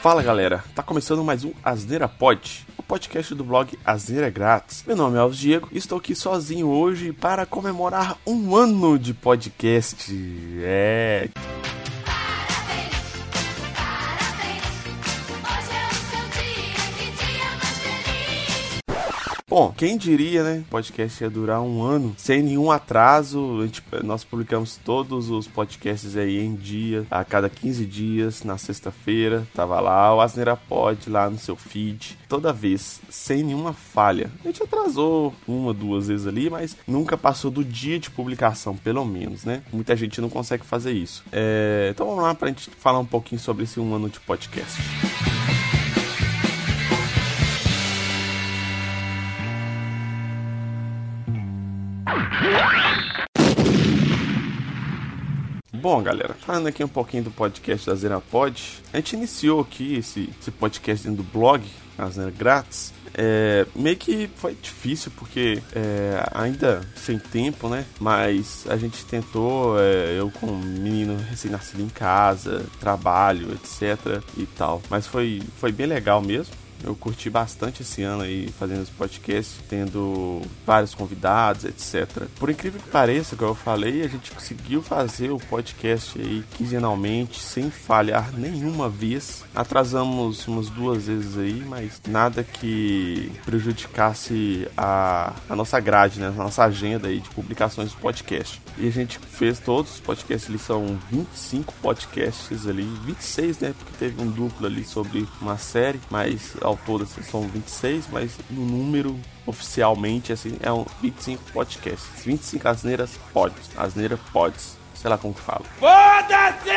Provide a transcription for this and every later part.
Fala galera, tá começando mais um Asneira Pod, o podcast do blog Asneira Grátis. Meu nome é Alves Diego e estou aqui sozinho hoje para comemorar um ano de podcast. É. Bom, quem diria, né? O podcast ia durar um ano sem nenhum atraso. Gente, nós publicamos todos os podcasts aí em dia, a cada 15 dias, na sexta-feira. Tava lá o Asneira Pod lá no seu feed, toda vez, sem nenhuma falha. A gente atrasou uma, duas vezes ali, mas nunca passou do dia de publicação, pelo menos, né? Muita gente não consegue fazer isso. É, então vamos lá pra gente falar um pouquinho sobre esse um ano de podcast. Bom, galera, falando aqui um pouquinho do podcast da Zera Pod, a gente iniciou aqui esse, esse podcast dentro do blog, a Zera Grátis. É, meio que foi difícil porque é, ainda sem tempo, né? Mas a gente tentou, é, eu com um menino recém-nascido em casa, trabalho, etc e tal. Mas foi, foi bem legal mesmo. Eu curti bastante esse ano aí fazendo esse podcast, tendo vários convidados, etc. Por incrível que pareça, como eu falei, a gente conseguiu fazer o podcast aí quinzenalmente, sem falhar nenhuma vez. Atrasamos umas duas vezes aí, mas nada que prejudicasse a, a nossa grade, né? A nossa agenda aí de publicações do podcast. E a gente fez todos os podcasts, eles são 25 podcasts ali, 26, né? Porque teve um duplo ali sobre uma série, mas ao todo assim, são 26, mas no número oficialmente assim é um 25 podcasts. 25 asneiras pods, asneira pods sei lá como que fala. Foda-se!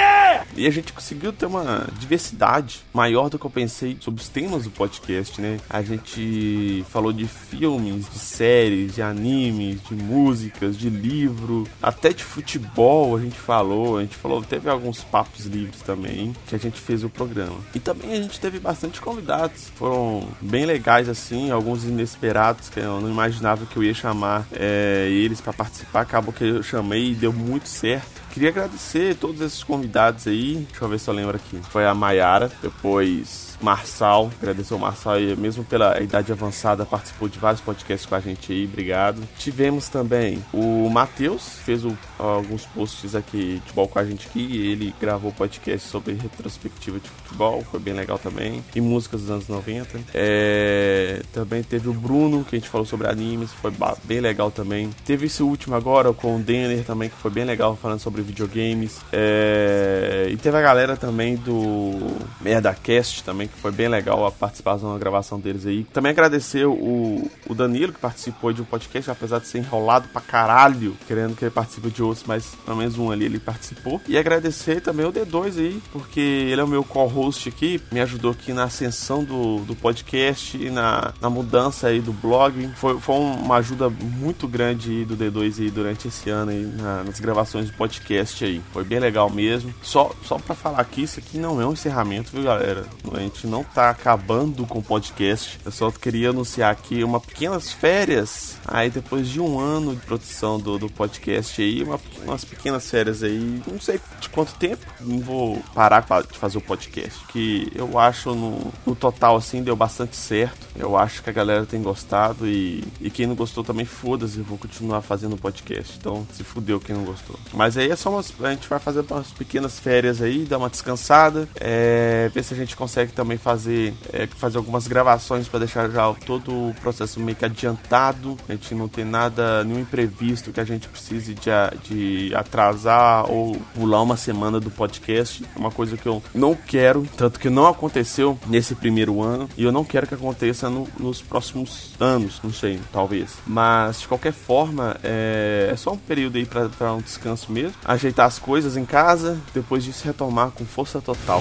E a gente conseguiu ter uma diversidade maior do que eu pensei sobre os temas do podcast, né? A gente falou de filmes, de séries, de animes, de músicas, de livro, até de futebol a gente falou. A gente falou, teve alguns papos livres também que a gente fez o programa. E também a gente teve bastante convidados. Foram bem legais, assim, alguns inesperados que eu não imaginava que eu ia chamar é, eles para participar. Acabou que eu chamei e deu muito certo. up. Queria agradecer todos esses convidados aí. Deixa eu ver se eu lembro aqui. Foi a Maiara, depois Marçal. Agradecer o Marçal aí, mesmo pela idade avançada, participou de vários podcasts com a gente aí. Obrigado. Tivemos também o Matheus, fez o, alguns posts aqui de futebol com a gente aqui. Ele gravou podcast sobre retrospectiva de futebol. Foi bem legal também. E músicas dos anos 90. É, também teve o Bruno, que a gente falou sobre animes. Foi bem legal também. Teve esse último agora com o Denner também, que foi bem legal, falando sobre videogames. É... E teve a galera também do MerdaCast também, que foi bem legal a participação na gravação deles aí. Também agradecer o, o Danilo, que participou de um podcast, apesar de ser enrolado pra caralho, querendo que ele participe de outros, mas pelo menos um ali ele participou. E agradecer também o D2 aí, porque ele é o meu co-host aqui, me ajudou aqui na ascensão do, do podcast e na, na mudança aí do blog. Foi, foi uma ajuda muito grande do D2 aí durante esse ano aí na, nas gravações do podcast podcast aí. Foi bem legal mesmo. Só, só pra falar aqui, isso aqui não é um encerramento, viu, galera? A gente não tá acabando com o podcast. Eu só queria anunciar aqui uma pequenas férias. Aí depois de um ano de produção do, do podcast aí, uma, umas pequenas férias aí. Não sei de quanto tempo. Não vou parar de fazer o podcast. Que eu acho no, no total assim deu bastante certo. Eu acho que a galera tem gostado e, e quem não gostou também foda-se. Eu vou continuar fazendo o podcast. Então se fudeu quem não gostou. Mas é só umas, a gente vai fazer umas pequenas férias aí, dar uma descansada, é, ver se a gente consegue também fazer, é, fazer algumas gravações para deixar já todo o processo meio que adiantado, a gente não ter nada, nenhum imprevisto que a gente precise de, de atrasar ou pular uma semana do podcast, é uma coisa que eu não quero, tanto que não aconteceu nesse primeiro ano e eu não quero que aconteça no, nos próximos anos, não sei, talvez. Mas de qualquer forma, é, é só um período aí para um descanso mesmo ajeitar as coisas em casa, depois disso retomar com força total.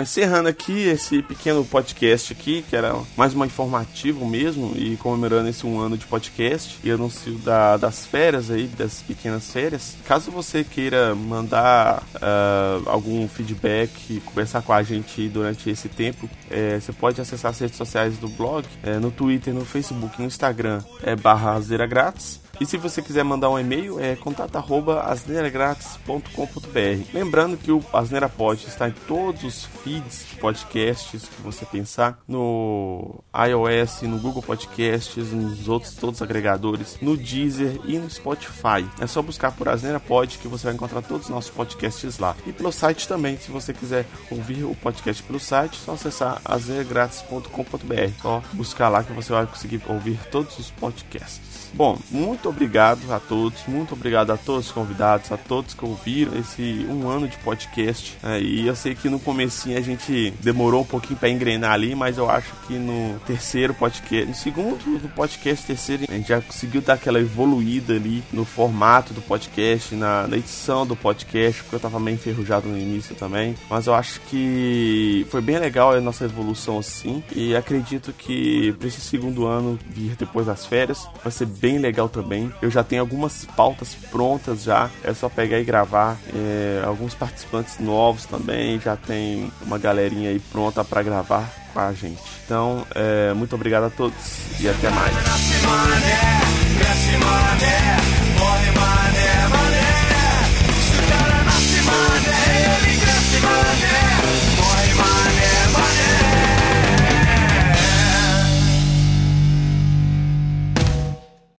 Encerrando aqui esse pequeno podcast aqui, que era mais uma informativo mesmo, e comemorando esse um ano de podcast e anúncio da, das férias aí, das pequenas férias. Caso você queira mandar uh, algum feedback, conversar com a gente durante esse tempo, é, você pode acessar as redes sociais do blog, é, no Twitter, no Facebook, no Instagram, é barra Grátis e se você quiser mandar um e-mail, é contato@asneiragratis.com.br. Lembrando que o Asneira Pod está em todos os feeds de podcasts que você pensar, no iOS, no Google Podcasts, nos outros todos os agregadores, no Deezer e no Spotify. É só buscar por Asneira Pod que você vai encontrar todos os nossos podcasts lá. E pelo site também, se você quiser ouvir o podcast pelo site, é só acessar asneiragratis.com.br. Só buscar lá que você vai conseguir ouvir todos os podcasts. Bom, muito obrigado a todos, muito obrigado a todos os convidados, a todos que ouviram esse um ano de podcast. É, e eu sei que no comecinho a gente demorou um pouquinho para engrenar ali, mas eu acho que no terceiro podcast, no segundo do podcast terceiro, a gente já conseguiu dar aquela evoluída ali no formato do podcast, na, na edição do podcast, porque eu tava meio enferrujado no início também. Mas eu acho que foi bem legal a nossa evolução assim. E acredito que para esse segundo ano vir depois das férias vai ser bem legal também. Eu já tenho algumas pautas prontas já, é só pegar e gravar. É, alguns participantes novos também, já tem uma galerinha aí pronta para gravar com a gente. Então, é, muito obrigado a todos e até mais.